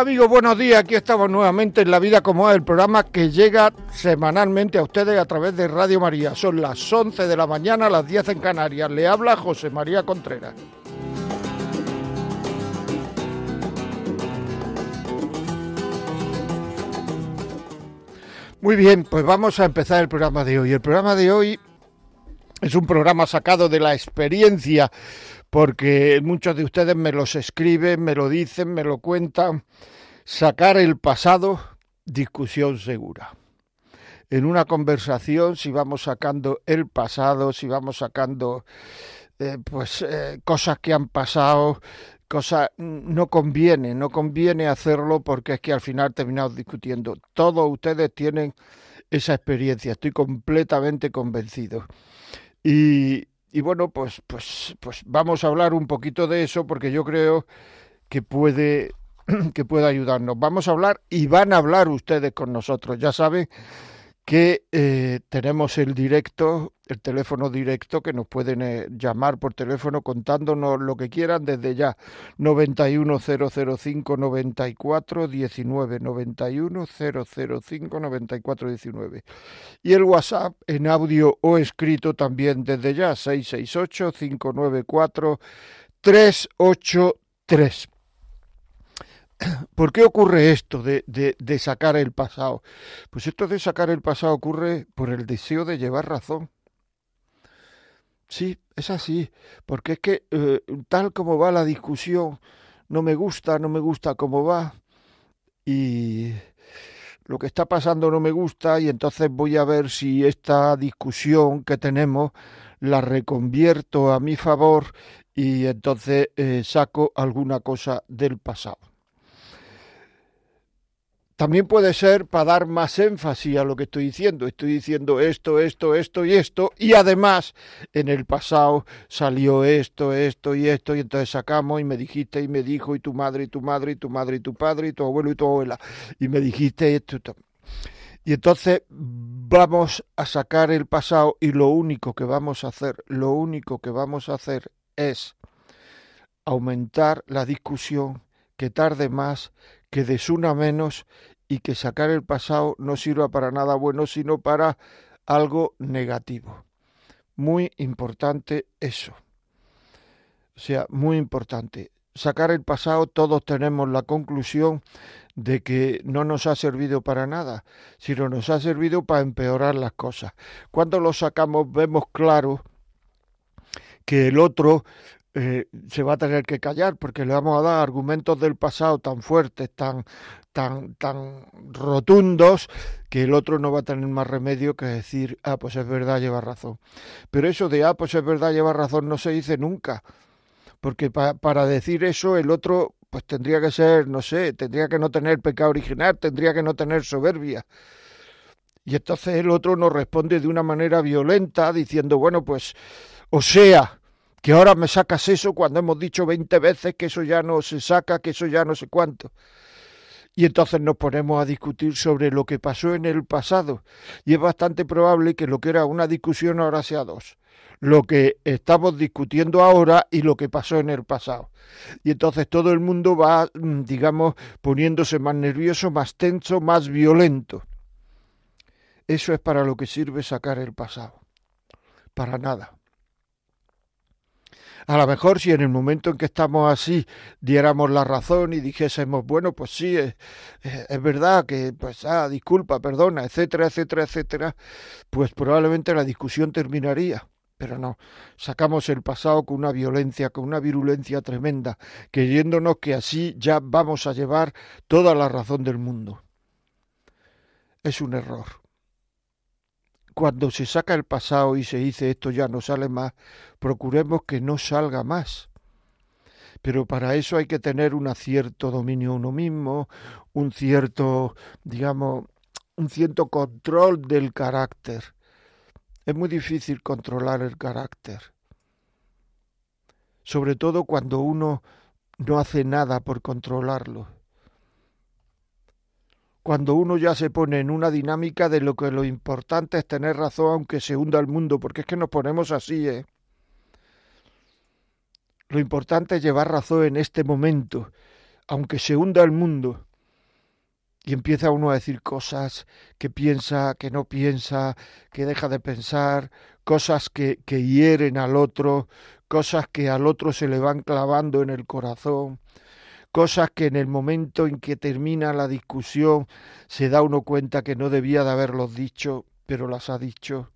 Amigos, buenos días. Aquí estamos nuevamente en La Vida como es, el programa que llega semanalmente a ustedes a través de Radio María. Son las 11 de la mañana, las 10 en Canarias. Le habla José María Contreras. Muy bien, pues vamos a empezar el programa de hoy. El programa de hoy es un programa sacado de la experiencia porque muchos de ustedes me los escriben, me lo dicen, me lo cuentan. Sacar el pasado, discusión segura. En una conversación, si vamos sacando el pasado, si vamos sacando eh, pues eh, cosas que han pasado, cosas no conviene, no conviene hacerlo porque es que al final terminamos discutiendo. Todos ustedes tienen esa experiencia, estoy completamente convencido. Y, y bueno, pues, pues, pues vamos a hablar un poquito de eso porque yo creo que puede, que puede ayudarnos. Vamos a hablar y van a hablar ustedes con nosotros. Ya saben que eh, tenemos el directo, el teléfono directo, que nos pueden eh, llamar por teléfono contándonos lo que quieran desde ya. 91005 94 19 91005 94 19. Y el WhatsApp en audio o escrito también desde ya, 668 594 383. ¿Por qué ocurre esto de, de, sacar el pasado? Pues esto de sacar el pasado ocurre por el deseo de llevar razón. Sí, es así, porque es que eh, tal como va la discusión, no me gusta, no me gusta cómo va, y lo que está pasando no me gusta, y entonces voy a ver si esta discusión que tenemos la reconvierto a mi favor y entonces eh, saco alguna cosa del pasado. También puede ser para dar más énfasis a lo que estoy diciendo. Estoy diciendo esto, esto, esto y esto. Y además, en el pasado salió esto, esto y esto. Y entonces sacamos y me dijiste y me dijo y tu madre y tu madre y tu madre y tu padre y tu abuelo y tu abuela. Y me dijiste esto. Y entonces vamos a sacar el pasado y lo único que vamos a hacer, lo único que vamos a hacer es aumentar la discusión, que tarde más, que desuna menos y que sacar el pasado no sirva para nada bueno, sino para algo negativo. Muy importante eso. O sea, muy importante. Sacar el pasado, todos tenemos la conclusión de que no nos ha servido para nada, sino nos ha servido para empeorar las cosas. Cuando lo sacamos vemos claro que el otro eh, se va a tener que callar porque le vamos a dar argumentos del pasado tan fuertes, tan, tan, tan rotundos, que el otro no va a tener más remedio que decir, ah, pues es verdad, lleva razón. Pero eso de, ah, pues es verdad, lleva razón, no se dice nunca. Porque para decir eso, el otro, pues tendría que ser, no sé, tendría que no tener pecado original, tendría que no tener soberbia. Y entonces el otro nos responde de una manera violenta, diciendo, bueno, pues, o sea, que ahora me sacas eso cuando hemos dicho veinte veces que eso ya no se saca, que eso ya no sé cuánto. Y entonces nos ponemos a discutir sobre lo que pasó en el pasado. Y es bastante probable que lo que era una discusión ahora sea dos. Lo que estamos discutiendo ahora y lo que pasó en el pasado. Y entonces todo el mundo va, mm, digamos, poniéndose más nervioso, más tenso, más violento. Eso es para lo que sirve sacar el pasado. Para nada. A lo mejor si en el momento en que estamos así diéramos la razón y dijésemos, bueno, pues sí, es, es verdad que, pues, ah, disculpa, perdona, etcétera, etcétera, etcétera, pues probablemente la discusión terminaría. Pero no, sacamos el pasado con una violencia, con una virulencia tremenda, creyéndonos que así ya vamos a llevar toda la razón del mundo. Es un error cuando se saca el pasado y se dice esto ya no sale más, procuremos que no salga más. Pero para eso hay que tener un cierto dominio uno mismo, un cierto, digamos, un cierto control del carácter. es muy difícil controlar el carácter. Sobre todo cuando uno no hace nada por controlarlo. Cuando uno ya se pone en una dinámica de lo que lo importante es tener razón aunque se hunda el mundo, porque es que nos ponemos así, ¿eh? Lo importante es llevar razón en este momento, aunque se hunda el mundo. Y empieza uno a decir cosas que piensa, que no piensa, que deja de pensar, cosas que, que hieren al otro, cosas que al otro se le van clavando en el corazón, cosas que en el momento en que termina la discusión se da uno cuenta que no debía de haberlos dicho, pero las ha dicho.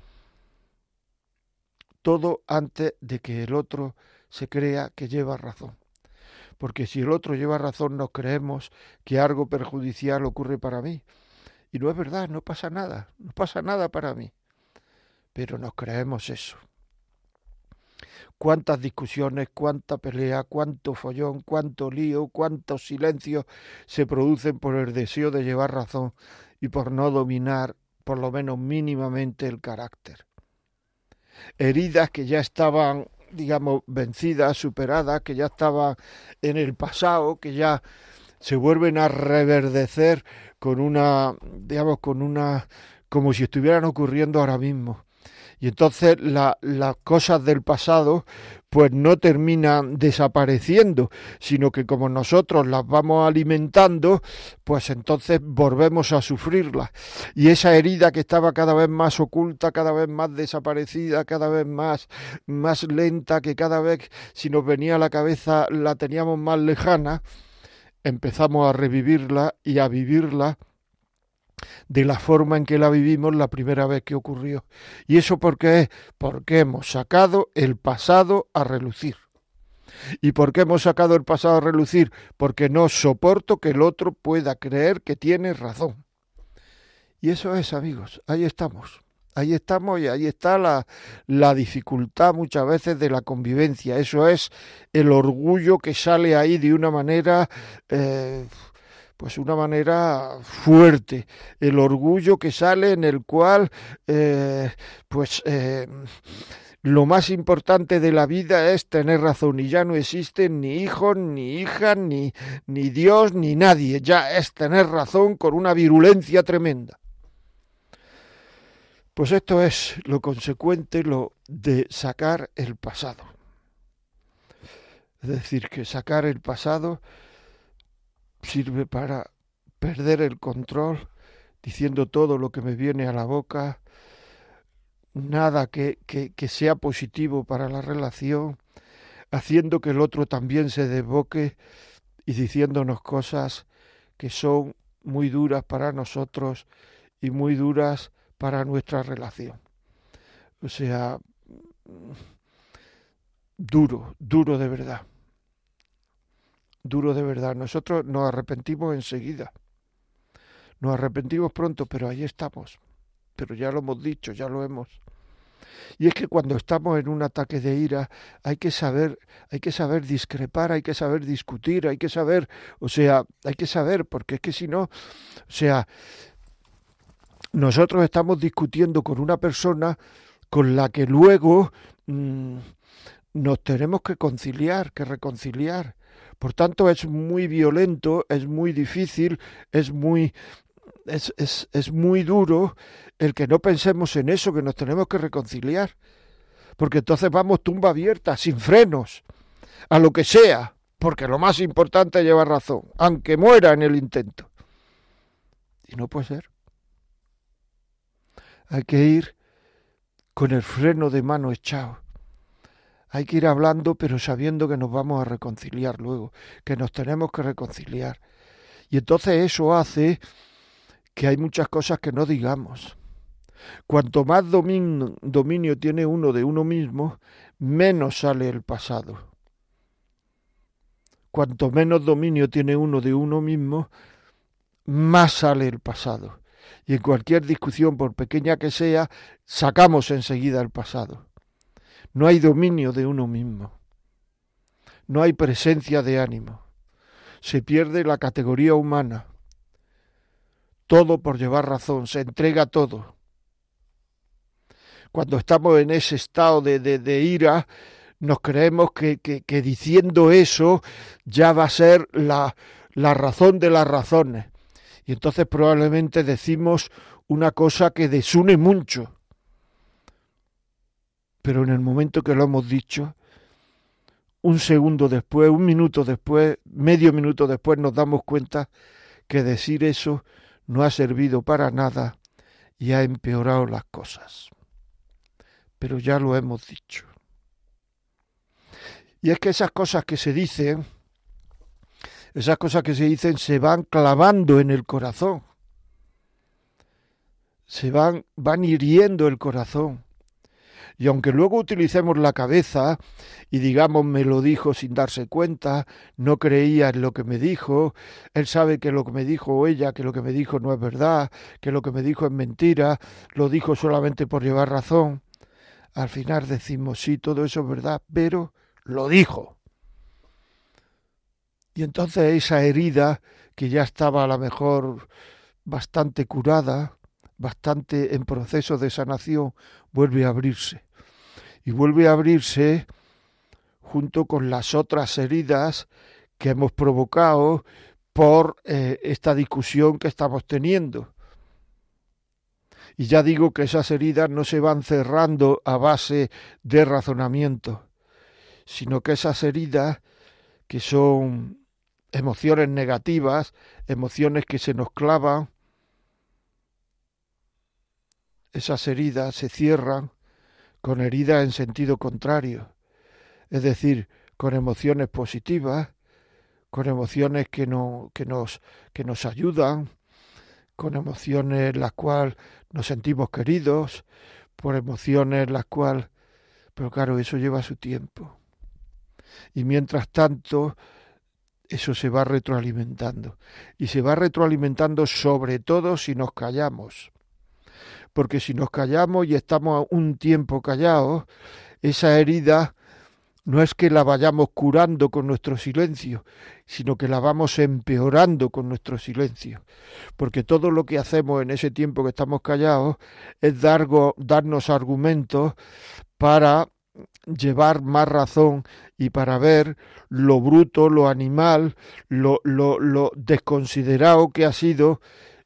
Todo antes de que el otro se crea que lleva razón. Porque si el otro lleva razón, nos creemos que algo perjudicial ocurre para mí. Y no es verdad, no pasa nada, no pasa nada para mí. Pero nos creemos eso. Cuántas discusiones, cuánta pelea, cuánto follón, cuánto lío, cuántos silencios se producen por el deseo de llevar razón y por no dominar, por lo menos mínimamente, el carácter. Heridas que ya estaban digamos, vencidas, superadas, que ya estaban en el pasado, que ya se vuelven a reverdecer con una, digamos, con una, como si estuvieran ocurriendo ahora mismo. Y entonces las cosas del pasado pues no terminan desapareciendo, sino que como nosotros las vamos alimentando, pues entonces volvemos a sufrirlas. Y esa herida que estaba cada vez más oculta, cada vez más desaparecida, cada vez más, más lenta, que cada vez si nos venía a la cabeza la teníamos más lejana, empezamos a revivirla y a vivirla de la forma en que la vivimos la primera vez que ocurrió. ¿Y eso por qué es? Porque hemos sacado el pasado a relucir. ¿Y por qué hemos sacado el pasado a relucir? Porque no soporto que el otro pueda creer que tiene razón. Y eso es, amigos, ahí estamos. Ahí estamos y ahí está la, la, dificultad muchas veces de la convivencia. Eso es el orgullo que sale ahí de una manera eh, pues una manera fuerte, el orgullo que sale en el cual eh, pues eh, lo más importante de la vida es tener razón y ya no existen ni hijos, ni hijas, ni, ni Dios, ni nadie, ya es tener razón con una virulencia tremenda. Pues esto es lo consecuente lo de sacar el pasado. Es decir, que sacar el pasado sirve para perder el control, diciendo todo lo que me viene a la boca, nada que, que, sea positivo para la relación, haciendo que el otro también se desboque y diciéndonos cosas que son muy duras para nosotros y muy duras para nuestra relación. O sea, duro, duro de verdad duro de verdad. Nosotros nos arrepentimos enseguida. Nos arrepentimos pronto, pero ahí estamos. Pero ya lo hemos dicho, ya lo hemos. Y es que cuando estamos en un ataque de ira hay que saber, hay que saber discrepar, hay que saber discutir, hay que saber, o sea, hay que saber, porque es que si no, o sea, nosotros estamos discutiendo con una persona con la que luego mm, nos tenemos que conciliar, que reconciliar. Por tanto, es muy violento, es muy difícil, es muy, es, es, es muy duro el que no pensemos en eso, que nos tenemos que reconciliar. Porque entonces vamos tumba abierta, sin frenos, a lo que sea, porque lo más importante es llevar razón, aunque muera en el intento. Y no puede ser. Hay que ir con el freno de mano echado hay que ir hablando, pero sabiendo que nos vamos a reconciliar luego, que nos tenemos que reconciliar. Y entonces eso hace que hay muchas cosas que no digamos. Cuanto más dominio, dominio tiene uno de uno mismo, menos sale el pasado. Cuanto menos dominio tiene uno de uno mismo, más sale el pasado. Y en cualquier discusión, por pequeña que sea, sacamos enseguida el pasado. No hay dominio de uno mismo. No hay presencia de ánimo. Se pierde la categoría humana. Todo por llevar razón, se entrega todo. cuando estamos en ese estado de, de, ira, nos creemos que, que, diciendo eso ya va a ser la, la razón de las razones. Y entonces probablemente decimos una cosa que desune mucho. Pero en el momento que lo hemos dicho, un segundo después, un minuto después, medio minuto después, nos damos cuenta que decir eso no ha servido para nada y ha empeorado las cosas. Pero ya lo hemos dicho. Y es que esas cosas que se dicen, esas cosas que se dicen se van clavando en el corazón. Se van, van hiriendo el corazón. Y aunque luego utilicemos la cabeza y digamos me lo dijo sin darse cuenta, no creía en lo que me dijo, él sabe que lo que me dijo o ella, que lo que me dijo no es verdad, que lo que me dijo es mentira, lo dijo solamente por llevar razón, al final decimos sí, todo eso es verdad, pero lo dijo. Y entonces esa herida, que ya estaba a lo mejor bastante curada, bastante en proceso de sanación, vuelve a abrirse. Y vuelve a abrirse junto con las otras heridas que hemos provocado por eh, esta discusión que estamos teniendo. Y ya digo que esas heridas no se van cerrando a base de razonamiento, sino que esas heridas, que son emociones negativas, emociones que se nos clavan, esas heridas se cierran con heridas en sentido contrario, es decir, con emociones positivas, con emociones que, no, que, nos, que nos ayudan, con emociones en las cuales nos sentimos queridos, por emociones en las cuales... Pero claro, eso lleva su tiempo. Y mientras tanto, eso se va retroalimentando. Y se va retroalimentando sobre todo si nos callamos porque si nos callamos y estamos un tiempo callados, esa herida no es que la vayamos curando con nuestro silencio, sino que la vamos empeorando con nuestro silencio. Porque todo lo que hacemos en ese tiempo que estamos callados es darnos argumentos para llevar más razón y para ver lo bruto, lo animal, lo, lo, desconsiderado que ha sido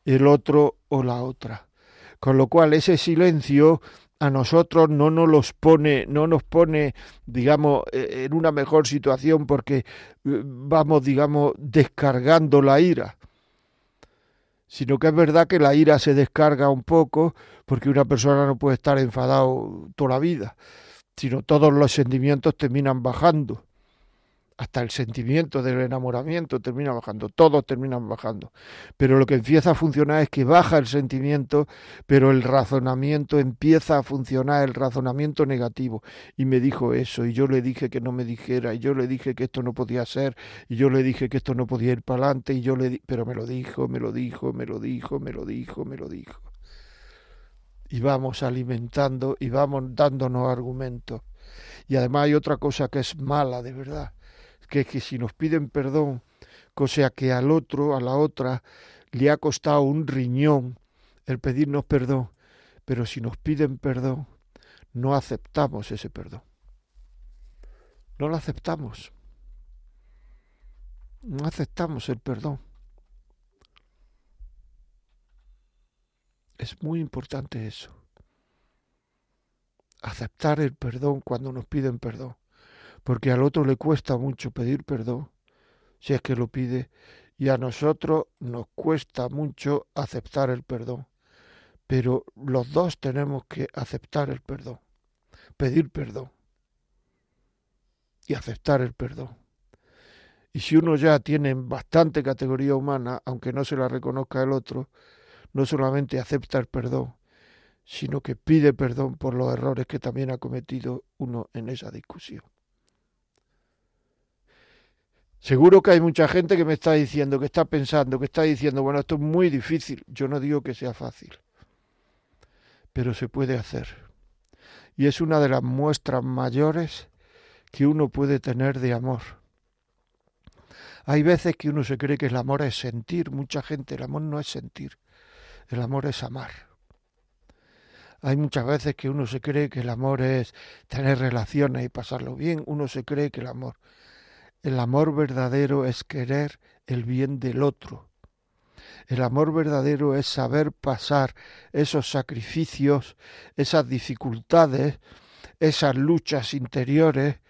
el otro o la otra. Con lo cual ese silencio a nosotros no nos los pone, no nos pone, digamos, e, en una mejor situación porque eh, vamos, digamos, descargando la ira. Sino que es verdad que la ira se descarga un poco porque una persona no puede estar enfadado toda la vida, sino todos los sentimientos terminan bajando hasta el sentimiento del enamoramiento termina bajando, todos terminan bajando. Pero lo que empieza a funcionar es que baja el sentimiento, pero el razonamiento empieza a funcionar, el razonamiento negativo. Y me dijo eso, y yo le dije que no me dijera, y yo le dije que esto no podía ser, y yo le dije que esto no podía ir para adelante, y yo le pero me lo dijo, me lo dijo, me lo dijo, me lo dijo, me lo dijo. Y vamos alimentando y vamos dándonos argumentos. Y además hay otra cosa que es mala, de verdad que, si nos piden perdón, cosa que al otro, a la otra, le ha costado un riñón el pedirnos perdón, pero si nos piden perdón, no aceptamos ese perdón. No lo aceptamos. No aceptamos el perdón. Es muy importante eso. Aceptar el perdón cuando nos piden perdón porque al otro le cuesta mucho pedir perdón, si es que lo pide, y a nosotros nos cuesta mucho aceptar el perdón. Pero los dos tenemos que aceptar el perdón, pedir perdón y aceptar el perdón. Y si uno ya tiene bastante categoría humana, aunque no se la reconozca el otro, no solamente acepta el perdón, sino que pide perdón por los errores que también ha cometido uno en esa discusión. Seguro que hay mucha gente que me está diciendo, que está pensando, que está diciendo, bueno, esto es muy difícil. Yo no digo que sea fácil, pero se puede hacer. Y es una de las muestras mayores que uno puede tener de amor. Hay veces que uno se cree que el amor es sentir, mucha gente, el amor no es sentir, el amor es amar. Hay muchas veces que uno se cree que el amor es tener relaciones y pasarlo bien, uno se cree que el amor. El amor verdadero es querer el bien del otro. El amor verdadero es saber pasar esos sacrificios, esas dificultades, esas luchas interiores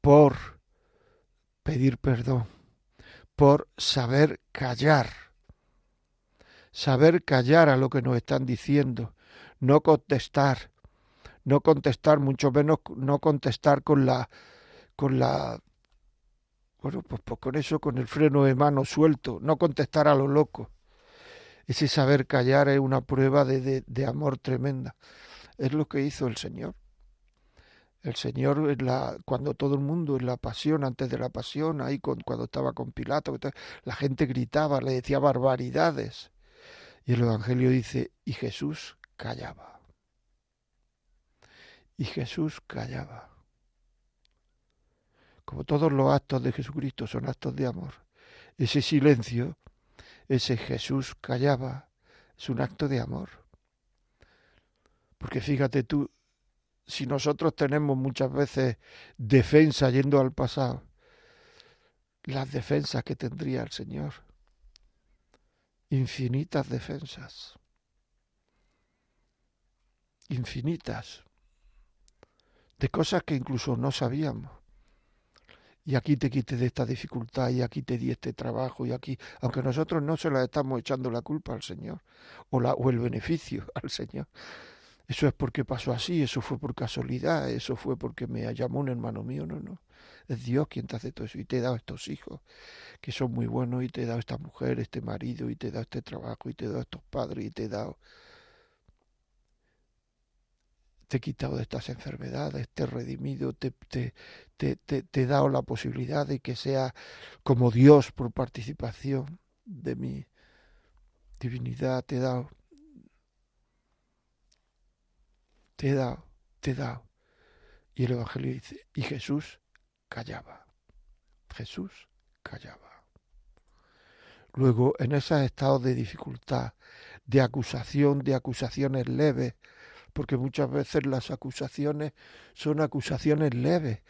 por pedir perdón, por saber callar, saber callar a lo que nos están diciendo, no contestar, no contestar, mucho menos no contestar con la con la bueno, pues, pues, con eso, con el freno de mano suelto, no contestar a lo loco. Ese saber callar es una prueba de, de, de amor tremenda. Es lo que hizo el Señor. El Señor, cuando todo el mundo en la pasión, antes de la pasión, ahí cuando estaba con Pilato, la gente gritaba, le decía barbaridades. Y el Evangelio dice, y Jesús callaba. Y Jesús callaba. Como todos los actos de Jesucristo son actos de amor, ese silencio, ese Jesús callaba, es un acto de amor. Porque fíjate tú, si nosotros tenemos muchas veces defensa yendo al pasado, las defensas que tendría el Señor, infinitas defensas, infinitas, de cosas que incluso no sabíamos. Y aquí te quité de esta dificultad, y aquí te di este trabajo, y aquí, aunque nosotros no se la estamos echando la culpa al Señor, o, la, o el beneficio al Señor, eso es porque pasó así, eso fue por casualidad, eso fue porque me llamó un hermano mío, no, no. Es Dios quien te hace todo eso y te he dado estos hijos que son muy buenos y te he dado esta mujer, este marido y te he dado este trabajo y te he dado estos padres y te he dado... Te he quitado de estas enfermedades, te he redimido, te, te, te, te he dado la posibilidad de que sea como Dios por participación de mi divinidad, te he dado te he dado, te he dado. Y el Evangelio dice, y Jesús callaba. Jesús callaba. Luego, en esos estados de dificultad, de acusación, de acusaciones leves, porque muchas veces las acusaciones son acusaciones leves.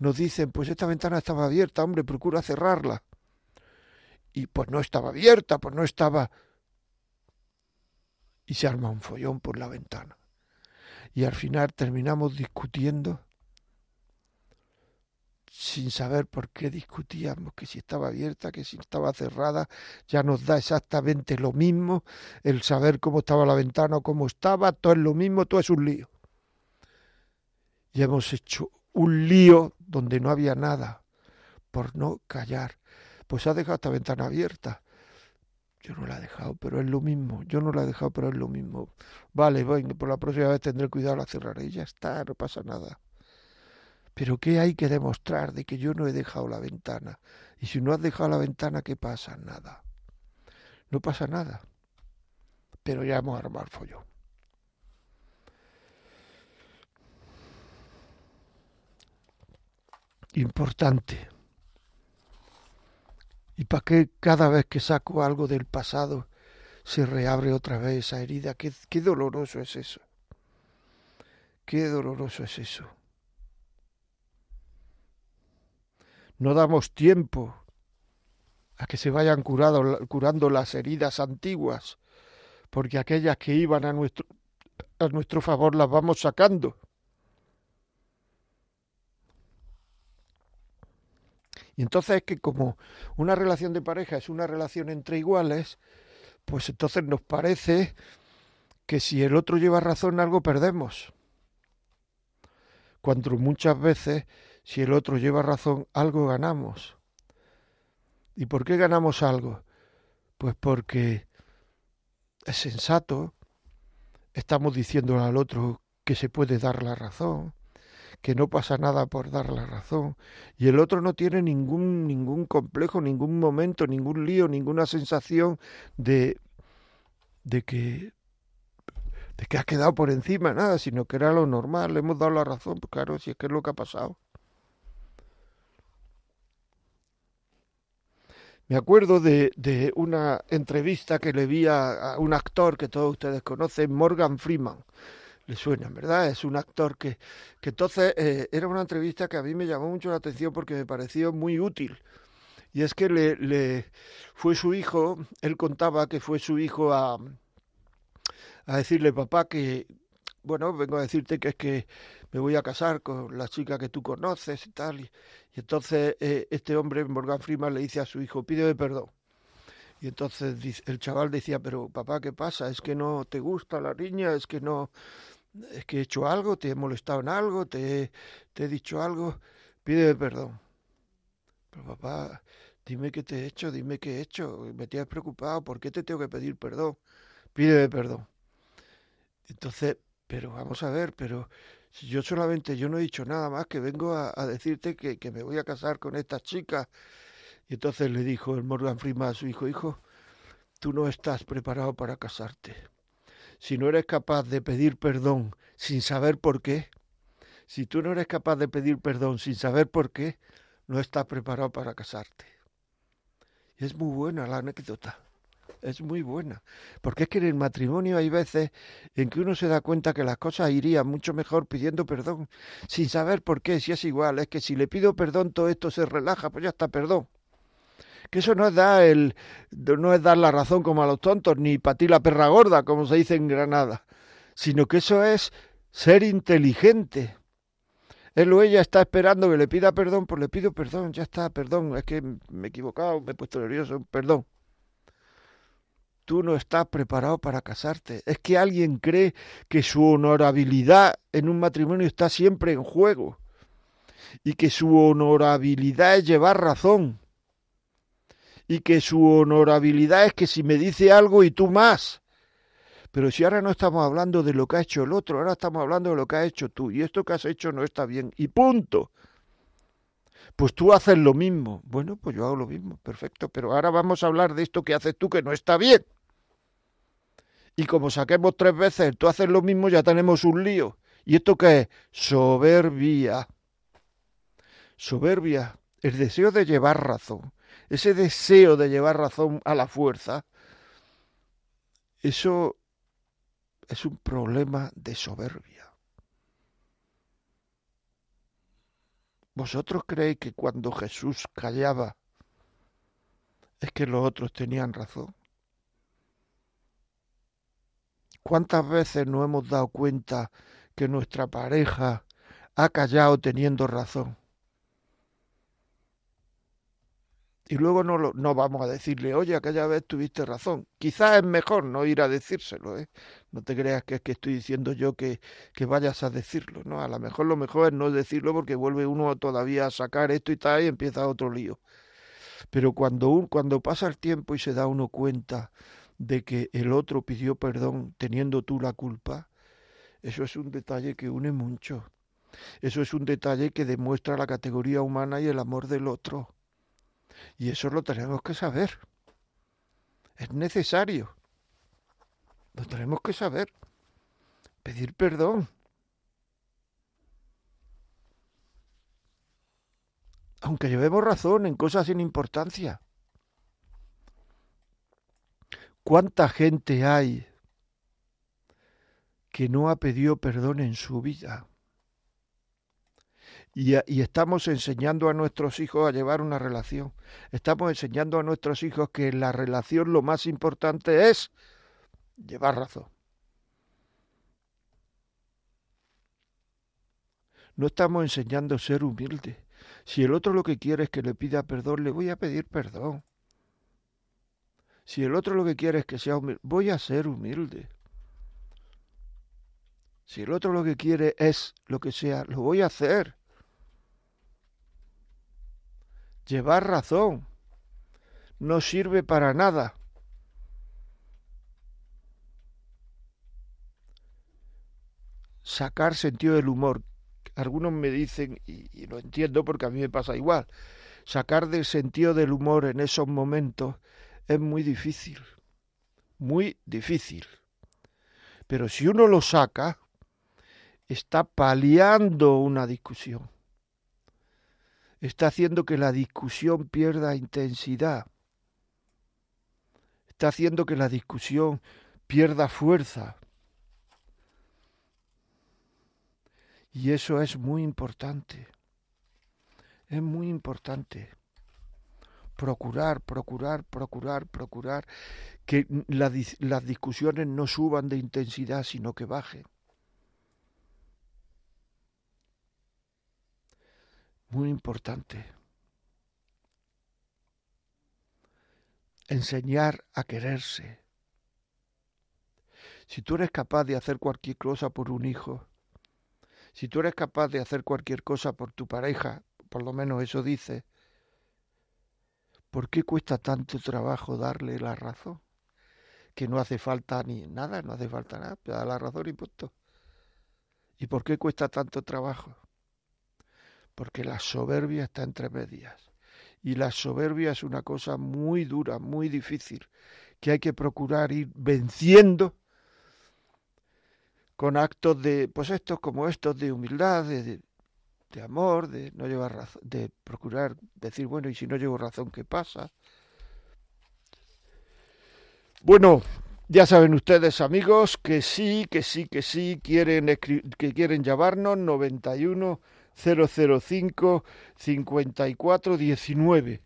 Nos dicen, pues esta ventana estaba abierta, hombre, procura cerrarla. Y pues no estaba abierta, pues no estaba... Y se arma un follón por la ventana y al final terminamos discutiendo sin saber por qué discutíamos, que si estaba abierta, que si estaba cerrada, ya nos da exactamente lo mismo, el saber cómo estaba la ventana o cómo estaba, todo es lo mismo, todo es un lío. Y hemos hecho un lío donde no había nada, por no callar. Pues ha dejado esta ventana abierta. Yo no la he dejado, pero es lo mismo. Yo no la he dejado, pero es lo mismo. Vale, bueno, por la próxima vez tendré cuidado, la cerraré y ya está, no pasa nada. Pero ¿qué hay que demostrar de que yo no he dejado la ventana? Y si no has dejado la ventana, ¿qué pasa? Nada. No pasa nada. Pero ya hemos armado el follón. Importante ¿Y para qué cada vez que saco algo del pasado se reabre otra vez esa herida? Qué, qué doloroso es eso. Qué doloroso es eso. No damos tiempo a que se vayan curando las heridas antiguas, porque aquellas que iban a nuestro, a nuestro favor las vamos sacando. Y entonces es que como una relación de pareja es una relación entre iguales, pues entonces nos parece que si el otro lleva razón algo perdemos. Cuando muchas veces si el otro lleva razón algo ganamos. ¿Y por qué ganamos algo? Pues porque es sensato, estamos diciendo al otro que se puede dar la razón, que no pasa nada por dar la razón y el otro no tiene ningún ningún complejo, ningún momento, ningún lío, ninguna sensación de de que de que ha quedado por encima nada, sino que era lo normal, le hemos dado la razón, pues claro, si es que es lo que ha pasado. Me acuerdo de, de una entrevista que le vi a, un actor que todos ustedes conocen, Morgan Freeman le suenan, ¿verdad? Es un actor que, que entonces eh, era una entrevista que a mí me llamó mucho la atención porque me pareció muy útil. Y es que le, le fue su hijo, él contaba que fue su hijo a, a decirle, papá, que, bueno, vengo a decirte que es que me voy a casar con la chica que tú conoces y tal. Y, entonces eh, este hombre, Morgan Freeman, le dice a su hijo, pídeme perdón. Y entonces el chaval decía, pero papá, ¿qué pasa? ¿Es que no te gusta la niña? ¿Es que no es que he hecho algo, te he molestado en algo, te he, dicho algo, pídeme perdón. Pero papá, dime qué te he hecho, dime qué he hecho, me tienes preocupado, ¿por qué te tengo que pedir perdón? Pídeme perdón. Entonces, pero vamos a ver, pero yo solamente, yo no he dicho nada más que vengo a, decirte que, que, me voy a casar con esta chica. Y entonces le dijo el Morgan Freeman a su hijo, hijo, tú no estás preparado para casarte si no eres capaz de pedir perdón sin saber por qué, si tú no eres capaz de pedir perdón sin saber por qué, no estás preparado para casarte. Y es muy buena la anécdota, es muy buena. Porque es que en el matrimonio hay veces en que uno se da cuenta que las cosas irían mucho mejor pidiendo perdón, sin saber por qué, si es igual, es que si le pido perdón todo esto se relaja, pues ya está, perdón que eso no es dar el no es dar la razón como a los tontos ni para ti la perra gorda como se dice en Granada sino que eso es ser inteligente él o ella está esperando que le pida perdón pues le pido perdón ya está perdón es que me he equivocado me he puesto nervioso perdón tú no estás preparado para casarte. Es que alguien cree que su honorabilidad en un matrimonio está siempre en juego y que su honorabilidad es llevar razón y que su honorabilidad es que si me dice algo y tú más. Pero si ahora no estamos hablando de lo que ha hecho el otro, ahora estamos hablando de lo que has hecho tú y esto que has hecho no está bien y punto. Pues tú haces lo mismo. Bueno, pues yo hago lo mismo, perfecto, pero ahora vamos a hablar de esto que haces tú que no está bien. Y como saquemos tres veces, tú haces lo mismo, ya tenemos un lío. ¿Y esto qué es? Soberbia. Soberbia, el deseo de llevar razón ese deseo de llevar razón a la fuerza, eso es un problema de soberbia. ¿Vosotros creéis que cuando Jesús callaba es que los otros tenían razón? ¿Cuántas veces nos hemos dado cuenta que nuestra pareja ha callado teniendo razón? y luego no, no vamos a decirle, oye, aquella vez tuviste razón. Quizás es mejor no ir a decírselo, ¿eh? No te creas que es que estoy diciendo yo que, que vayas a decirlo, ¿no? A lo mejor lo mejor es no decirlo porque vuelve uno todavía a sacar esto y tal y empieza otro lío. Pero cuando, un, cuando pasa el tiempo y se da uno cuenta de que el otro pidió perdón teniendo tú la culpa, eso es un detalle que une mucho. Eso es un detalle que demuestra la categoría humana y el amor del otro. Y eso lo tenemos que saber. Es necesario. Lo tenemos que saber. Pedir perdón. Aunque llevemos razón en cosas sin importancia. ¿Cuánta gente hay que no ha pedido perdón en su vida? Y, estamos enseñando a nuestros hijos a llevar una relación. Estamos enseñando a nuestros hijos que en la relación lo más importante es llevar razón. No estamos enseñando a ser humilde. Si el otro lo que quiere es que le pida perdón, le voy a pedir perdón. Si el otro lo que quiere es que sea humilde, voy a ser humilde. Si el otro lo que quiere es lo que sea, lo voy a hacer. llevar razón. No sirve para nada. Sacar sentido del humor. Algunos me dicen, y, lo entiendo porque a mí me pasa igual, sacar del sentido del humor en esos momentos es muy difícil. Muy difícil. Pero si uno lo saca, está paliando una discusión está haciendo que la discusión pierda intensidad, está haciendo que la discusión pierda fuerza. Y eso es muy importante. Es muy importante. Procurar, procurar, procurar, procurar que las discusiones no suban de intensidad, sino que bajen. Muy importante. Enseñar a quererse. Si tú eres capaz de hacer cualquier cosa por un hijo, si tú eres capaz de hacer cualquier cosa por tu pareja, por lo menos eso dice, ¿por qué cuesta tanto trabajo darle la razón? Que no hace falta ni nada, no hace falta nada, te da la razón y punto. ¿Y por qué cuesta tanto trabajo? Porque la soberbia está entre medias. Y la soberbia es una cosa muy dura, muy difícil, que hay que procurar ir venciendo con actos de, pues estos como estos de humildad, de, de amor, de no llevar razón, de procurar decir, bueno, y si no llevo razón, ¿qué pasa? Bueno, ya saben ustedes, amigos, que sí, que sí, que sí, quieren que quieren llamarnos 91 005 54 19.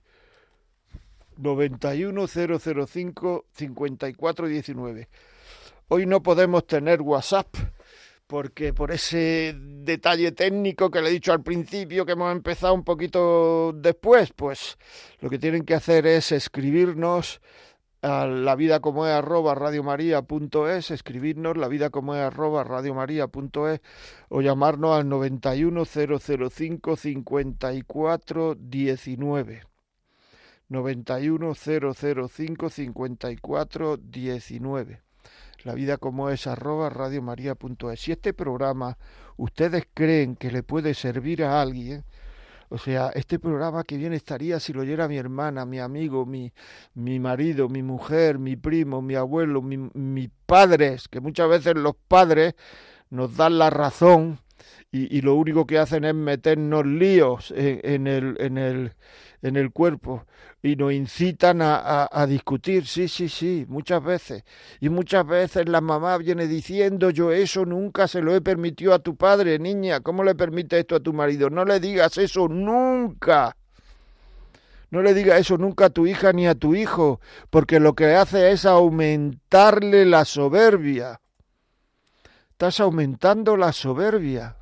91 005 54 19. Hoy no podemos tener WhatsApp porque por ese detalle técnico que le he dicho al principio, que hemos empezado un poquito después, pues lo que tienen que hacer es escribirnos a la vida como es arroba radiomaria.es, escribirnos la vida como es arroba radiomaria.es o llamarnos al 91005 5419. 91005 5419 la vida como es arroba radiomaria.es. Si este programa ustedes creen que le puede servir a alguien, o sea, este programa que bien estaría si lo oyera mi hermana, mi amigo, mi, mi marido, mi mujer, mi primo, mi abuelo, mi, mis padres, que muchas veces los padres nos dan la razón y, lo único que hacen es meternos líos en, el, en, el, en el cuerpo y nos incitan a, a, discutir, sí, sí, sí, muchas veces. Y muchas veces la mamá viene diciendo, yo eso nunca se lo he permitido a tu padre, niña, ¿cómo le permite esto a tu marido? No le digas eso nunca. No le digas eso nunca a tu hija ni a tu hijo, porque lo que hace es aumentarle la soberbia. Estás aumentando la soberbia.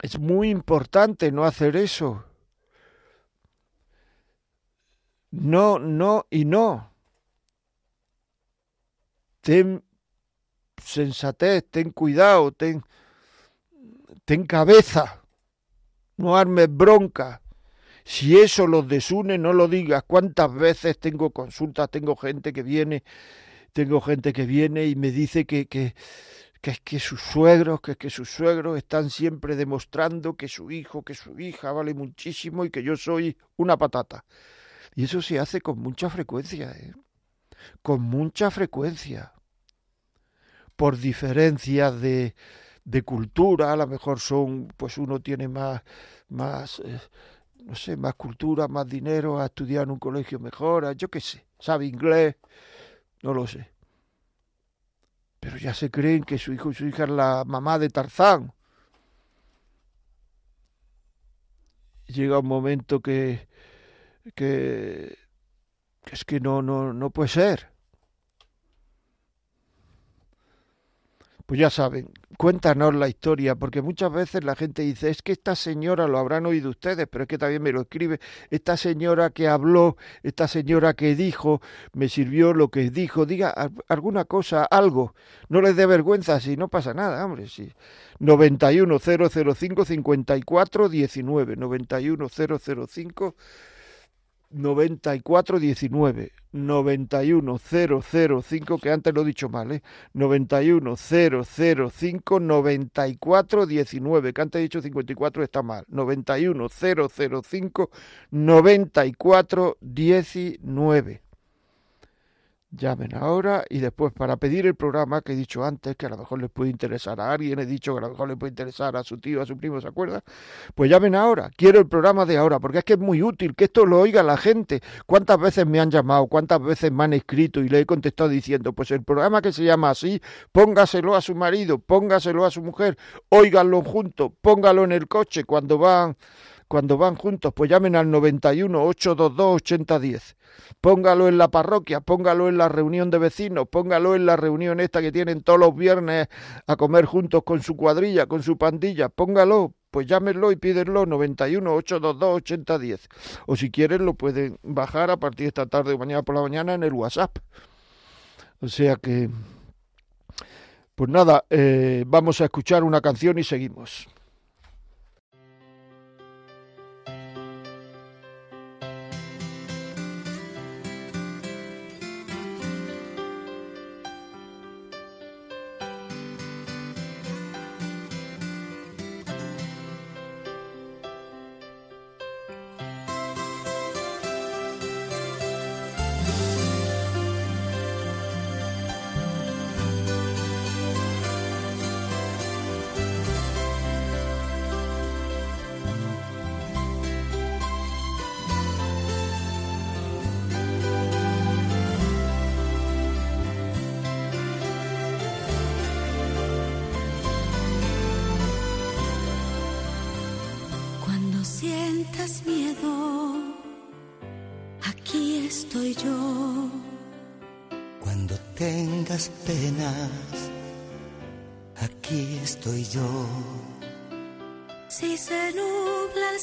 Es muy importante no hacer eso. No, no y no. Ten sensatez, ten cuidado, ten, ten cabeza. No armes bronca. Si eso los desune, no lo digas. ¿Cuántas veces tengo consultas, tengo gente que viene, tengo gente que viene y me dice que, que, que es que sus suegros, que es que sus suegros están siempre demostrando que su hijo, que su hija vale muchísimo y que yo soy una patata. Y eso se hace con mucha frecuencia, ¿eh? con mucha frecuencia. Por diferencias de, de cultura, a lo mejor son, pues uno tiene más, más, eh, no sé, más cultura, más dinero, ha estudiado en un colegio mejor, yo qué sé, sabe inglés, no lo sé pero ya se creen que su hijo y su hija es la mamá de Tarzán. Llega un momento que, que, que es que no, no, no puede ser. Pues ya saben, cuéntanos la historia, porque muchas veces la gente dice, es que esta señora, lo habrán oído ustedes, pero es que también me lo escribe, esta señora que habló, esta señora que dijo, me sirvió lo que dijo, diga alguna cosa, algo, no les dé vergüenza, si no pasa nada, hombre, sí. 91005 5419, 91005 9419 91005 que antes lo he dicho mal, ¿eh? 91005 9419 que antes he dicho 54 está mal. 91005 9419 llamen ahora y después para pedir el programa que he dicho antes, que a lo mejor les puede interesar a alguien, he dicho que a lo mejor les puede interesar a su tío, a su primo, ¿se acuerda? Pues llamen ahora, quiero el programa de ahora, porque es que es muy útil que esto lo oiga la gente. ¿Cuántas veces me han llamado? ¿Cuántas veces me han escrito y le he contestado diciendo, pues el programa que se llama así, póngaselo a su marido, póngaselo a su mujer, óiganlo juntos, póngalo en el coche cuando van cuando van juntos, pues llamen al 91 822 8010. Póngalo en la parroquia, póngalo en la reunión de vecinos, póngalo en la reunión esta que tienen todos los viernes a comer juntos con su cuadrilla, con su pandilla, póngalo, pues llámenlo y pídenlo 91 822 8010. O si quieren lo pueden bajar a partir de esta tarde o mañana por la mañana en el WhatsApp. O sea que, pues nada, eh, vamos a escuchar una canción y seguimos.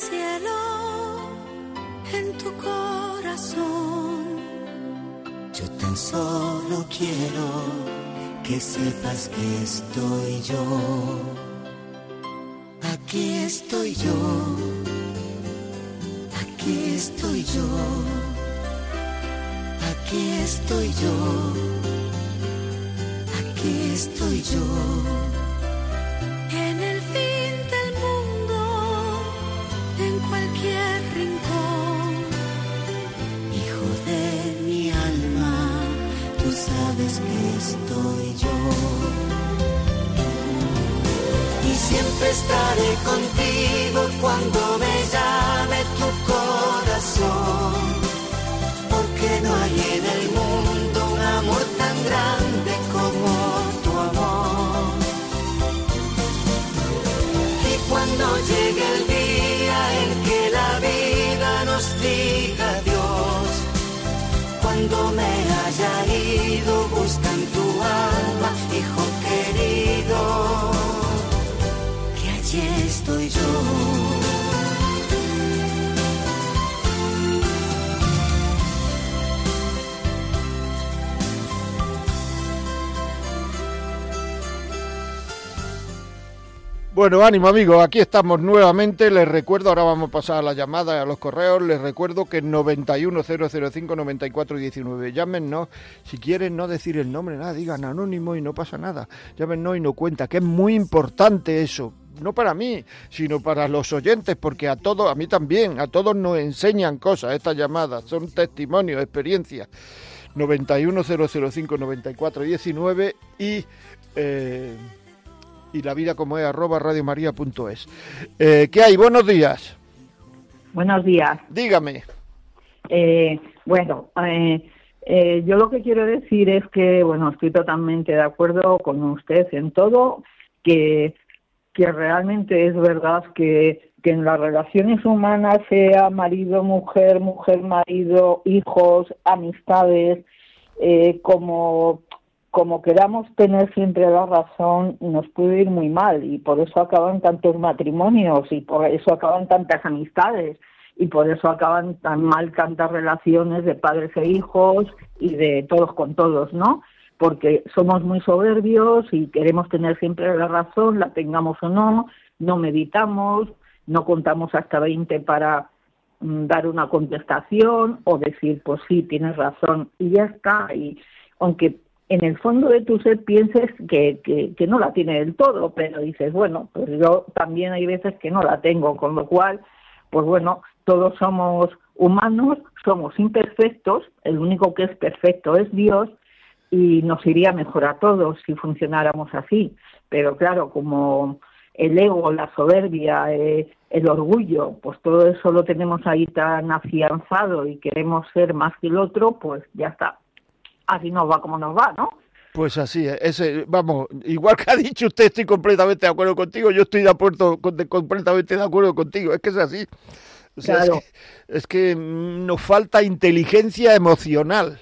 cielo en tu corazón. Yo tan solo quiero que sepas que estoy yo. Aquí estoy yo. Aquí estoy yo. Aquí estoy yo. Aquí estoy yo. Aquí estoy yo. Bueno, ánimo amigos, aquí estamos nuevamente. Les recuerdo, ahora vamos a pasar a la llamada y a los correos. Les recuerdo que 910059419. Llámenos, si quieren no decir el nombre, nada, digan anónimo y no pasa nada. Llámenos y no cuenta, que es muy importante eso. No para mí, sino para los oyentes, porque a todos, a mí también, a todos nos enseñan cosas estas llamadas, son testimonios, experiencias. 910059419 y... Eh, y la vida como es arroba radiomaria.es. Eh, ¿Qué hay? Buenos días. Buenos días. Dígame. Eh, bueno, eh, eh, yo lo que quiero decir es que, bueno, estoy totalmente de acuerdo con usted en todo, que, que realmente es verdad que, que en las relaciones humanas, sea marido, mujer, mujer, marido, hijos, amistades, eh, como como queramos tener siempre la razón, nos puede ir muy mal y por eso acaban tantos matrimonios y por eso acaban tantas amistades y por eso acaban tan mal tantas relaciones de padres e hijos y de todos con todos, ¿no? Porque somos muy soberbios y queremos tener siempre la razón, la tengamos o no, no meditamos, no contamos hasta 20 para mm, dar una contestación o decir, pues sí, tienes razón y ya está. Y aunque en el fondo de tu ser pienses que, que, no la tiene del todo, pero dices, bueno, pues yo también hay veces que no la tengo, con lo cual, pues bueno, todos somos humanos, somos imperfectos, el único que es perfecto es Dios y nos iría mejor a todos si funcionáramos así. Pero claro, como el ego, la soberbia, eh, el orgullo, pues todo eso lo tenemos ahí tan afianzado y queremos ser más que el otro, pues ya está. Así nos va como nos va, ¿no? Pues así es, ese, vamos, igual que ha dicho usted, estoy completamente de acuerdo contigo, yo estoy de acuerdo, completamente de acuerdo contigo, es que es así. claro. es, que, nos falta inteligencia emocional.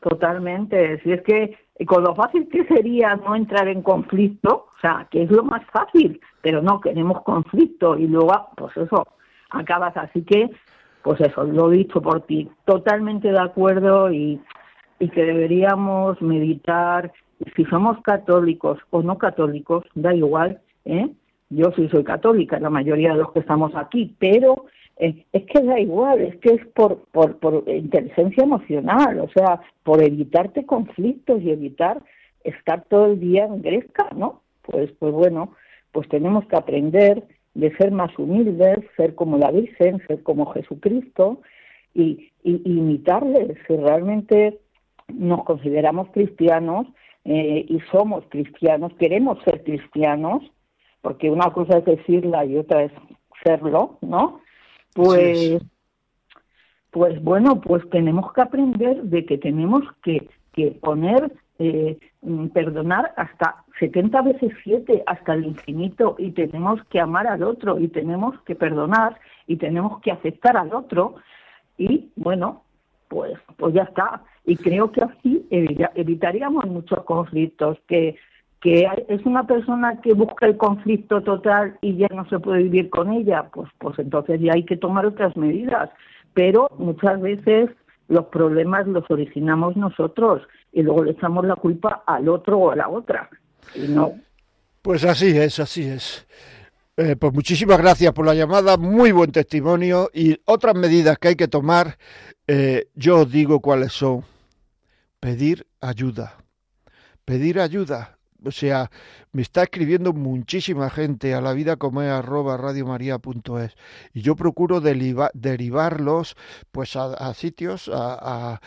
Totalmente, si es que con lo fácil que sería no entrar en conflicto, o sea, que es lo más fácil, pero no queremos conflicto y luego, pues eso, acabas así que, pues eso, lo he dicho por ti, totalmente de acuerdo y y que deberíamos meditar, si somos católicos o no católicos, da igual, ¿eh? Yo sí soy católica, la mayoría de los que estamos aquí, pero eh, es que da igual, es que es por, por, por inteligencia emocional, o sea, por evitarte conflictos y evitar estar todo el día en gresca, ¿no? Pues, pues bueno, pues tenemos que aprender de ser más humildes, ser como la Virgen, ser como Jesucristo y, y imitarles. Si realmente nos consideramos cristianos eh, y somos cristianos, queremos ser cristianos, porque una cosa es decirla y otra es serlo, ¿no? Pues, pues bueno, pues tenemos que aprender de que tenemos que, que poner, eh, perdonar hasta 70 veces 7, hasta el infinito, y tenemos que amar al otro, y tenemos que perdonar, y tenemos que aceptar al otro, y bueno, pues, pues ya está y creo que así evitaríamos muchos conflictos, que, que es una persona que busca el conflicto total y ya no se puede vivir con ella, pues, pues entonces ya hay que tomar otras medidas. Pero muchas veces los problemas los originamos nosotros y luego le echamos la culpa al otro o a la otra. Y no. Pues así es, así es. Eh, pues muchísimas gracias por la llamada, muy buen testimonio y otras medidas que hay que tomar, eh, yo os digo cuáles son pedir ayuda. Pedir ayuda. O sea, me está escribiendo muchísima gente a la vida como es arroba radiomaria.es y yo procuro derivarlos pues a, sitios, a,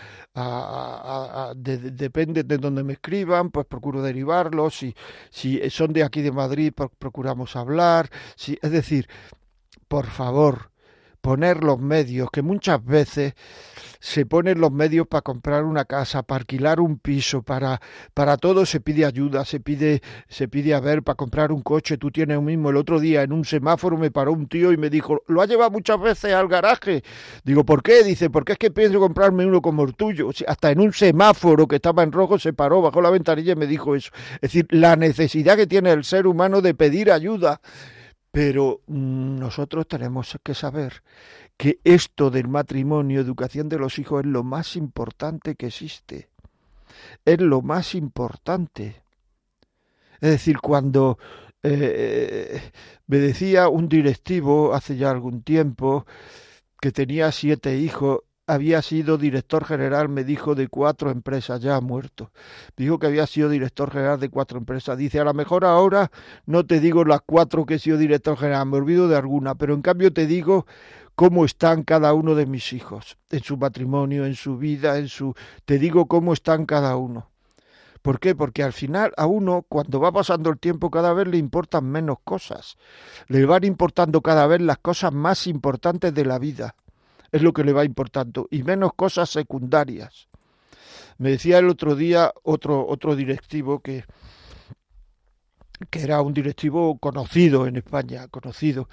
depende de donde me escriban, pues procuro derivarlos. Si, si son de aquí de Madrid, procuramos hablar. Si, es decir, por favor, poner los medios, que muchas veces se ponen los medios para comprar una casa, para alquilar un piso, para, para todo se pide ayuda, se pide, se pide a ver, para comprar un coche, tú tienes un mismo. El otro día en un semáforo me paró un tío y me dijo, lo ha llevado muchas veces al garaje. Digo, ¿por qué? Dice, porque es que pienso comprarme uno como el tuyo. hasta en un semáforo que estaba en rojo se paró, bajó la ventanilla y me dijo eso. Es decir, la necesidad que tiene el ser humano de pedir ayuda. Pero nosotros tenemos que saber que esto del matrimonio, educación de los hijos, es lo más importante que existe. Es lo más importante. Es decir, cuando eh, me decía un directivo hace ya algún tiempo que tenía siete hijos había sido director general, me dijo, de cuatro empresas, ya ha muerto. Dijo que había sido director general de cuatro empresas. Dice, a lo mejor ahora no te digo las cuatro que he sido director general, me olvido de alguna, pero en cambio te digo cómo están cada uno de mis hijos, en su matrimonio, en su vida, en su... Te digo cómo están cada uno. ¿Por qué? Porque al final a uno, cuando va pasando el tiempo, cada vez le importan menos cosas. Le van importando cada vez las cosas más importantes de la vida es lo que le va importando, y menos cosas secundarias. Me decía el otro día otro, otro directivo que, que era un directivo conocido en España, conocido,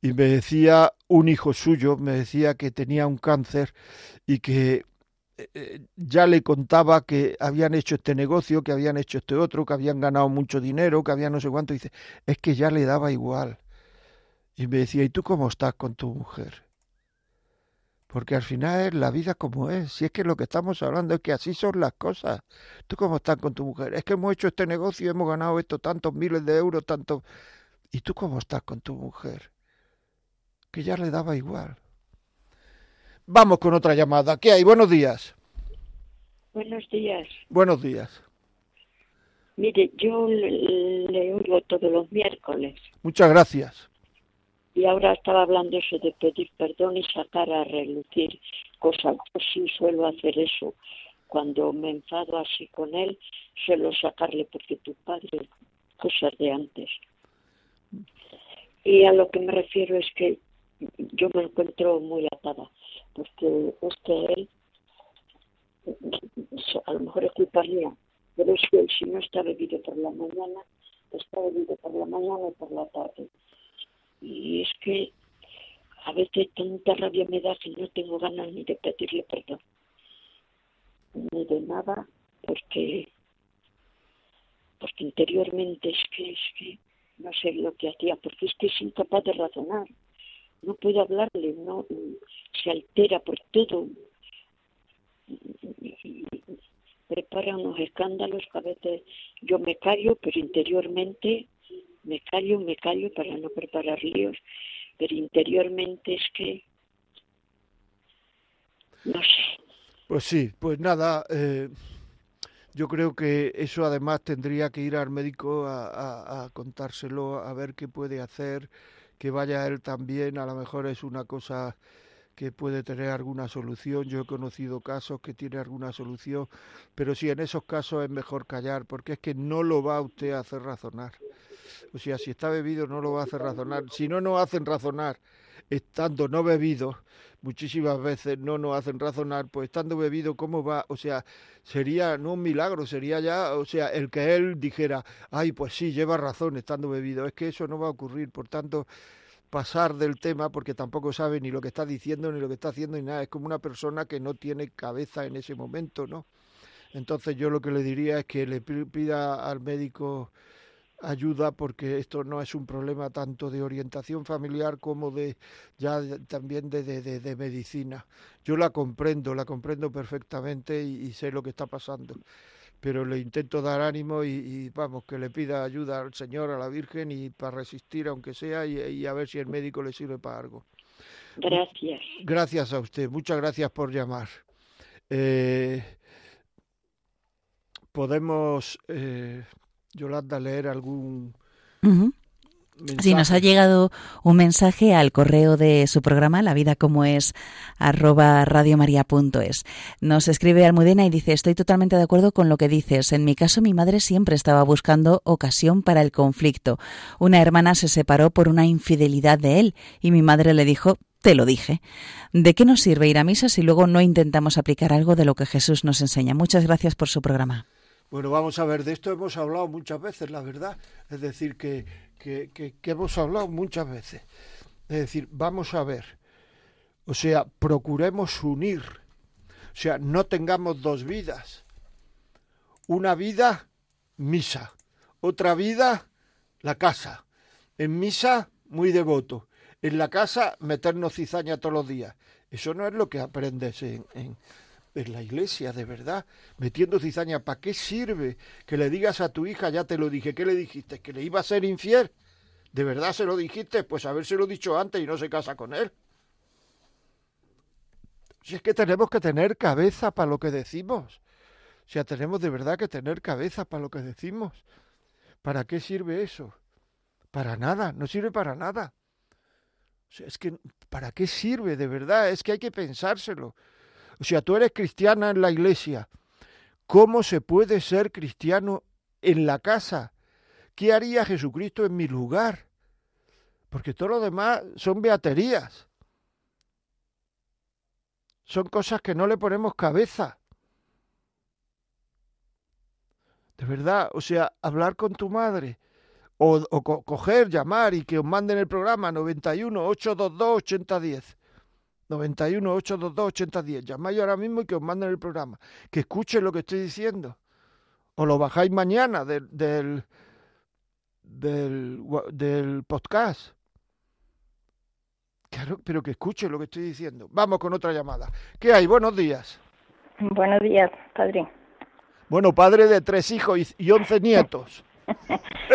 y me decía un hijo suyo, me decía que tenía un cáncer y que eh, eh, ya le contaba que habían hecho este negocio, que habían hecho este otro, que habían ganado mucho dinero, que habían no sé cuánto, dice, es que ya le daba igual. Y me decía, ¿y tú cómo estás con tu mujer? Porque al final es la vida como es. Si es que lo que estamos hablando es que así son las cosas. ¿Tú cómo estás con tu mujer? Es que hemos hecho este negocio, hemos ganado esto tantos miles de euros, tanto... ¿Y tú cómo estás con tu mujer? Que ya le daba igual. Vamos con otra llamada. ¿Qué hay? Buenos días. Buenos días. Buenos días. Mire, yo le, oigo todos los miércoles. Muchas gracias Y ahora estaba hablando eso de pedir perdón y sacar a relucir cosas. Yo sí suelo hacer eso. Cuando me enfado así con él, suelo sacarle porque tu padre, cosas de antes. Y a lo que me refiero es que yo me encuentro muy atada, porque es que él, a lo mejor es culpa mía, pero es que si no está bebido por la mañana, está bebido por la mañana y por la tarde. Y es que a veces tanta rabia me da que no tengo ganas ni de pedirle perdón, ni de nada, porque porque interiormente es que es que no sé lo que hacía, porque es que es incapaz de razonar. No puedo hablarle, no se altera por todo. prepara unos escándalos que a veces yo me callo, pero interiormente me callo, me callo para no preparar líos, pero interiormente es que no sé. Pues sí, pues nada, eh, yo creo que eso además tendría que ir al médico a, contárselo, a ver qué puede hacer, que vaya él también, a lo mejor es una cosa que puede tener alguna solución. Yo he conocido casos que tiene alguna solución, pero sí, en esos casos es mejor callar, porque es que no lo va usted a hacer razonar. O sea, si está bebido no lo hacer razonar. Si no nos hacen razonar estando no bebido, muchísimas veces no nos hacen razonar, pues estando bebido, ¿cómo va? O sea, sería no un milagro, sería ya, o sea, el que él dijera, ay, pues sí, lleva razón estando bebido, es que eso no va a ocurrir, por tanto, pasar del tema porque tampoco sabe ni lo que está diciendo, ni lo que está haciendo, ni nada, es como una persona que no tiene cabeza en ese momento, ¿no? Entonces yo lo que le diría es que le pida al médico ayuda porque esto no es un problema tanto de orientación familiar como de ya también de, de, de, medicina. Yo la comprendo, la comprendo perfectamente y, sé lo que está pasando. Pero le intento dar ánimo y, vamos, que le pida ayuda al Señor, a la Virgen y para resistir aunque sea y, a ver si el médico le sirve para algo. Gracias. Gracias a usted, muchas gracias por llamar. Eh, podemos eh, Yolanda, leer algún... Sí, nos ha llegado un mensaje al correo de su programa, la vida como es, arroba radiomaria.es. Nos escribe Almudena y dice, estoy totalmente de acuerdo con lo que dices. En mi caso, mi madre siempre estaba buscando ocasión para el conflicto. Una hermana se separó por una infidelidad de él y mi madre le dijo, te lo dije. ¿De qué nos sirve ir a misa si luego no intentamos aplicar algo de lo que Jesús nos enseña? Muchas gracias por su programa. Bueno, vamos a ver, de esto hemos hablado muchas veces, la verdad. Es decir, que, que, hemos hablado muchas veces. Es decir, vamos a ver. O sea, procuremos unir. O sea, no tengamos dos vidas. Una vida, misa. Otra vida, la casa. En misa, muy devoto. En la casa, meternos cizaña todos los días. Eso no es lo que aprendes en, en en la iglesia, de verdad, metiendo cizaña. ¿Para qué sirve que le digas a tu hija, ya te lo dije, ¿qué le dijiste? ¿Que le iba a ser infiel? ¿De verdad se lo dijiste? Pues habérselo dicho antes y no se casa con él. Si es que tenemos que tener cabeza para lo que decimos. O sea, tenemos de verdad que tener cabeza para lo que decimos. ¿Para qué sirve eso? Para nada, no sirve para nada. O sea, es que, ¿para qué sirve de verdad? Es que hay que pensárselo. O sea, tú eres cristiana en la iglesia. ¿Cómo se puede ser cristiano en la casa? ¿Qué haría Jesucristo en mi lugar? Porque todo lo demás son beaterías. Son cosas que no le ponemos cabeza. De verdad, o sea, hablar con tu madre o, coger, llamar y que os manden el programa 91 822 8010 91 822 8010. Llamáis ahora mismo y que os manden el programa. Que escuchen lo que estoy diciendo. O lo bajáis mañana del, del, del, podcast. Claro, pero que escuchen lo que estoy diciendo. Vamos con otra llamada. ¿Qué hay? Buenos días. Buenos días, padre. Bueno, padre de tres hijos y once nietos.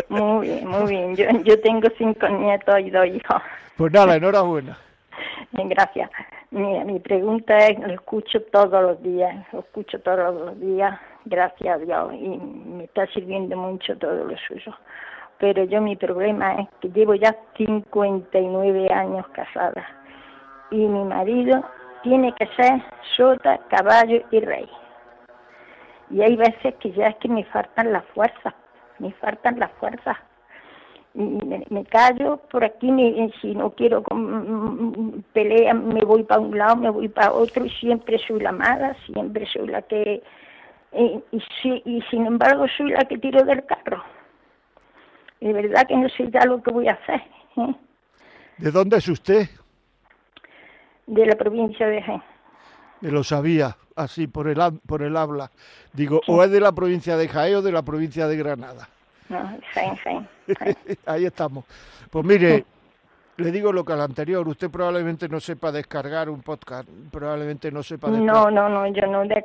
muy bien, muy bien. Yo, yo tengo cinco nietos y dos hijos. Pues nada, enhorabuena. Gracias. Mira, mi pregunta es, lo escucho todos los días, lo escucho todos los días, gracias a Dios, y me está sirviendo mucho todo lo suyo. pero yo mi problema es que llevo ya 59 años casada y mi marido tiene que ser sota, caballo y rey. Y hay veces que ya es que me faltan las fuerzas, me faltan las fuerzas. Me, callo por aquí, si no quiero pelea, me voy para un lado, me voy para otro y siempre soy la mala, siempre soy la que... Y, y sin embargo soy la que tiro del carro de verdad que no sé ya lo que voy a hacer. ¿eh? ¿De dónde es usted? De la provincia de Jaén. Me lo sabía, así por el, por el habla. Digo, o es de la provincia de Jaén o de la provincia de Granada. No, Jaén, Jaén. Ahí estamos. Pues mire, le digo lo que al anterior, usted probablemente no sepa descargar un podcast, probablemente no sepa descargar. No, no, no, yo no. De,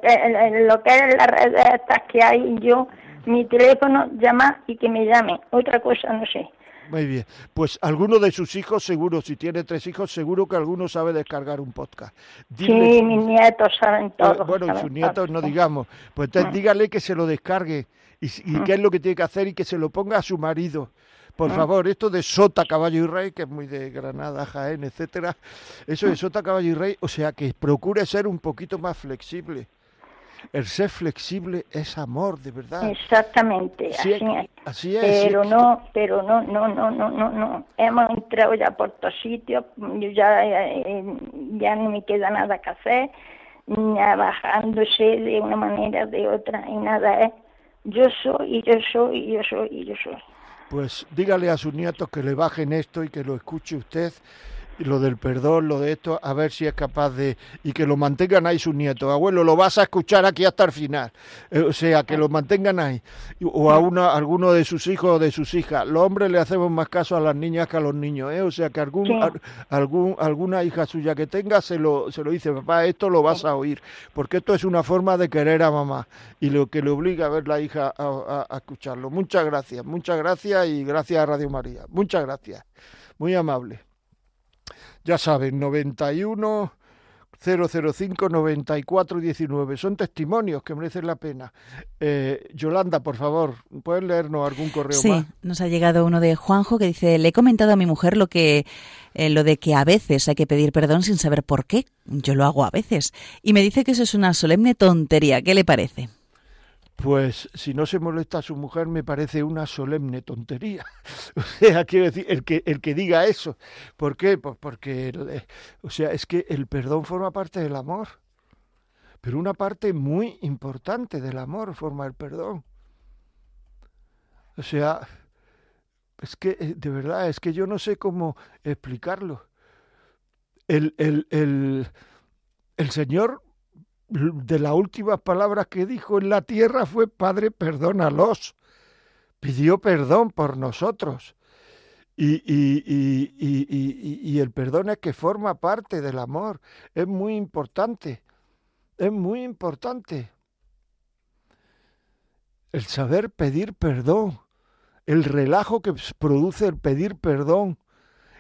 lo que es las redes estas que hay, yo mi teléfono, llama y que me llame. Otra cosa no sé. Muy bien. Pues alguno de sus hijos, seguro, si tiene tres hijos, seguro que alguno sabe descargar un podcast. sí, mis nietos saben todo. Bueno, sus nietos no digamos. Pues entonces dígale que se lo descargue y, qué es lo que tiene que hacer y que se lo ponga a su marido. Por favor, esto de Sota, Caballo y Rey, que es muy de Granada, Jaén, etcétera, eso de Sota, Caballo y Rey, o sea, que procure ser un poquito más flexible el ser flexible es amor, de verdad. Exactamente, así, es. Pero no, pero no, no, no, no, no, no. Hemos entrado ya por todos sitios, yo ya, eh, ya no me queda nada que hacer, bajándose de una manera de otra y nada es. Yo soy, y yo soy, y yo soy, y yo soy. Pues dígale a sus nietos que le bajen esto y que lo escuche usted lo del perdón, lo de esto, a ver si es capaz de... y que lo mantengan ahí sus nietos. Abuelo, lo vas a escuchar aquí hasta el final. Eh, o sea, que lo mantengan ahí. O a, una, alguno de sus hijos o de sus hijas. Los hombres le hacemos más caso a las niñas que a los niños, ¿eh? O sea, que algún, algún, alguna hija suya que tenga se lo, se lo dice, papá, esto lo vas a oír. Porque esto es una forma de querer a mamá. Y lo que le obliga a ver la hija a, a escucharlo. Muchas gracias, muchas gracias y gracias a Radio María. Muchas gracias. Muy amable. Ya saben, 91 005 94 19. Son testimonios que merecen la pena. Eh, Yolanda, por favor, ¿puedes leernos algún correo sí, nos ha llegado uno de Juanjo que dice, le he comentado a mi mujer lo que eh, lo de que a veces hay que pedir perdón sin saber por qué. Yo lo hago a veces. Y me dice que eso es una solemne tontería. ¿Qué le parece? Pues si no se molesta a su mujer me parece una solemne tontería. O sea, quiero decir, el que, el que diga eso. ¿Por qué? Pues porque, eh, o sea, es que el perdón forma parte del amor. Pero una parte muy importante del amor forma el perdón. O sea, es que, eh, de verdad, es que yo no sé cómo explicarlo. El, el, el, el Señor de las últimas palabras que dijo en la tierra fue, Padre, perdónalos. Pidió perdón por nosotros. Y, y, y, y, el perdón es que forma parte del amor. Es muy importante. Es muy importante. El saber pedir perdón. El relajo que produce el pedir perdón.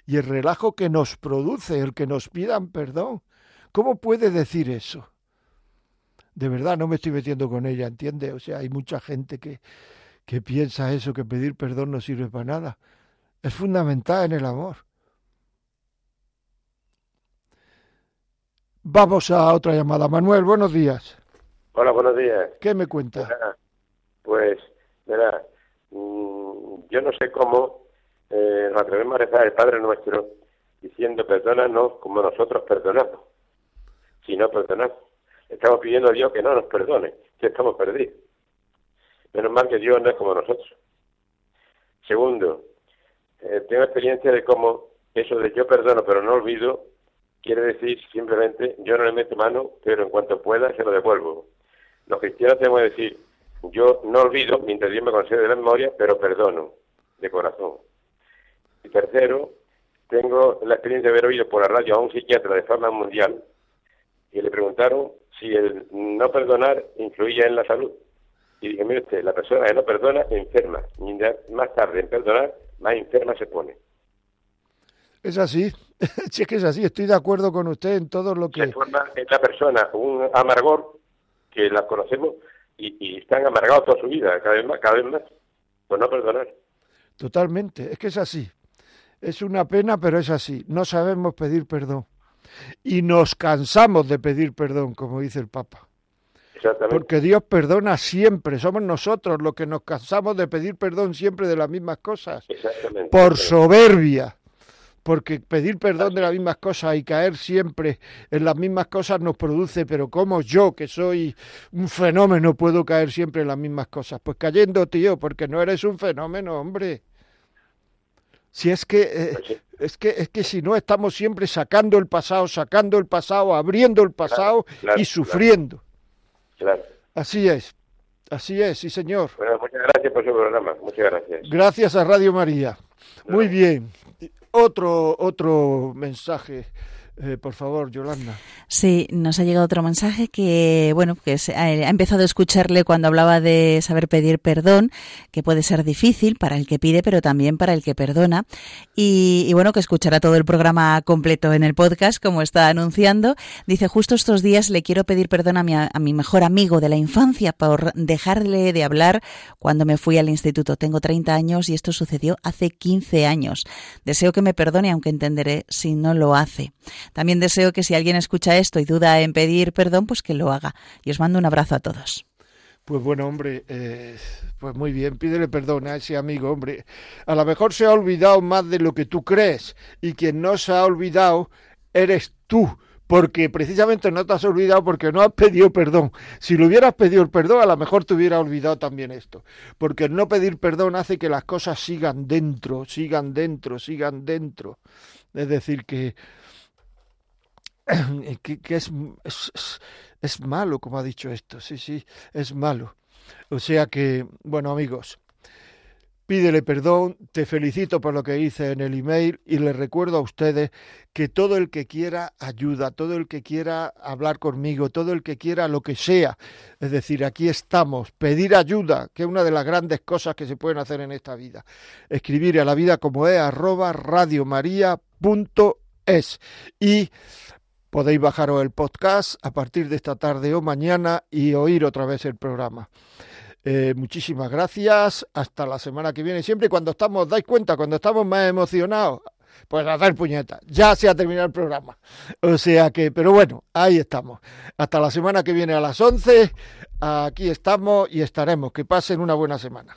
Y el relajo que nos produce el que nos pidan perdón. ¿Cómo puede decir eso? De verdad no me estoy metiendo con ella, ¿entiendes? O sea, hay mucha gente que, que piensa eso, que pedir perdón no sirve para nada. Es fundamental en el amor. Vamos a otra llamada. Manuel, buenos días. Hola, buenos días. ¿Qué me cuenta? Pues, verá, mm, yo no sé cómo eh, nos atrevemos a rezar el Padre Nuestro diciendo perdónanos como nosotros perdonamos. Si no perdonamos. Estamos pidiendo a Dios que no nos perdone, que estamos perdidos. Menos mal que Dios no es como nosotros. Segundo, eh, tengo experiencia de cómo eso de yo perdono pero no olvido quiere decir simplemente yo no le meto mano, pero en cuanto pueda se lo devuelvo. Los cristianos tenemos que decir yo no olvido mientras Dios me concede la memoria, pero perdono de corazón. Y tercero, tengo la experiencia de haber oído por la radio a un psiquiatra de forma mundial y le preguntaron si el no perdonar influía en la salud. Y dije, mire usted, la persona que no perdona enferma. más tarde en perdonar, más enferma se pone. Es así, si es que es así, estoy de acuerdo con usted en todo lo que... Se forma en la persona un amargor que la conocemos y, y están amargados toda su vida, cada vez más, cada vez más, por no perdonar. Totalmente, es que es así. Es una pena, pero es así. No sabemos pedir perdón. Y nos cansamos de pedir perdón, como dice el Papa. Porque Dios perdona siempre. Somos nosotros los que nos cansamos de pedir perdón siempre de las mismas cosas. Por soberbia. Porque pedir perdón de las mismas cosas y caer siempre en las mismas cosas nos produce, pero ¿cómo yo, que soy un fenómeno, puedo caer siempre en las mismas cosas? Pues cayendo, tío, porque no eres un fenómeno, hombre. Si es que, eh, pues es que, es que si no estamos siempre sacando el pasado, sacando el pasado, abriendo el pasado y sufriendo. Claro. Así es, así es, sí señor. Bueno, muchas gracias por su programa, muchas gracias. Gracias a Radio María. Muy bien. Otro, otro mensaje eh, por favor, Yolanda. Sí, nos ha llegado otro mensaje que, bueno, que ha empezado a escucharle cuando hablaba de saber pedir perdón, que puede ser difícil para el que pide, pero también para el que perdona. Y, bueno, que escuchará todo el programa completo en el podcast, como está anunciando. Dice, justo estos días le quiero pedir perdón a mi, a mi mejor amigo de la infancia por dejarle de hablar cuando me fui al instituto. Tengo 30 años y esto sucedió hace 15 años. Deseo que me perdone, aunque entenderé si no lo hace. También deseo que si alguien escucha esto y duda en pedir perdón, pues que lo haga. Y os mando un abrazo a todos. Pues bueno, hombre, eh, pues muy bien, pídele perdón a ese amigo, hombre. A lo mejor se ha olvidado más de lo que tú crees y quien no se ha olvidado eres tú, porque precisamente no te has olvidado porque no has pedido perdón. Si lo hubieras pedido el perdón, a lo mejor te hubiera olvidado también esto, porque el no pedir perdón hace que las cosas sigan dentro, sigan dentro, sigan dentro. Es decir, que que, es, es, malo, como ha dicho esto, sí, sí, es malo. O sea que, bueno amigos, pídele perdón, te felicito por lo que hice en el email y les recuerdo a ustedes que todo el que quiera ayuda, todo el que quiera hablar conmigo, todo el que quiera lo que sea, es decir, aquí estamos, pedir ayuda, que es una de las grandes cosas que se pueden hacer en esta vida. Escribir a la vida como es arroba radiomaria.es y Podéis bajaros el podcast a partir de esta tarde o mañana y oír otra vez el programa. Eh, muchísimas gracias. Hasta la semana que viene. Siempre cuando estamos, dais cuenta, cuando estamos más emocionados, pues a dar puñeta. Ya se ha terminado el programa. O sea que, pero bueno, ahí estamos. Hasta la semana que viene a las 11. Aquí estamos y estaremos. Que pasen una buena semana.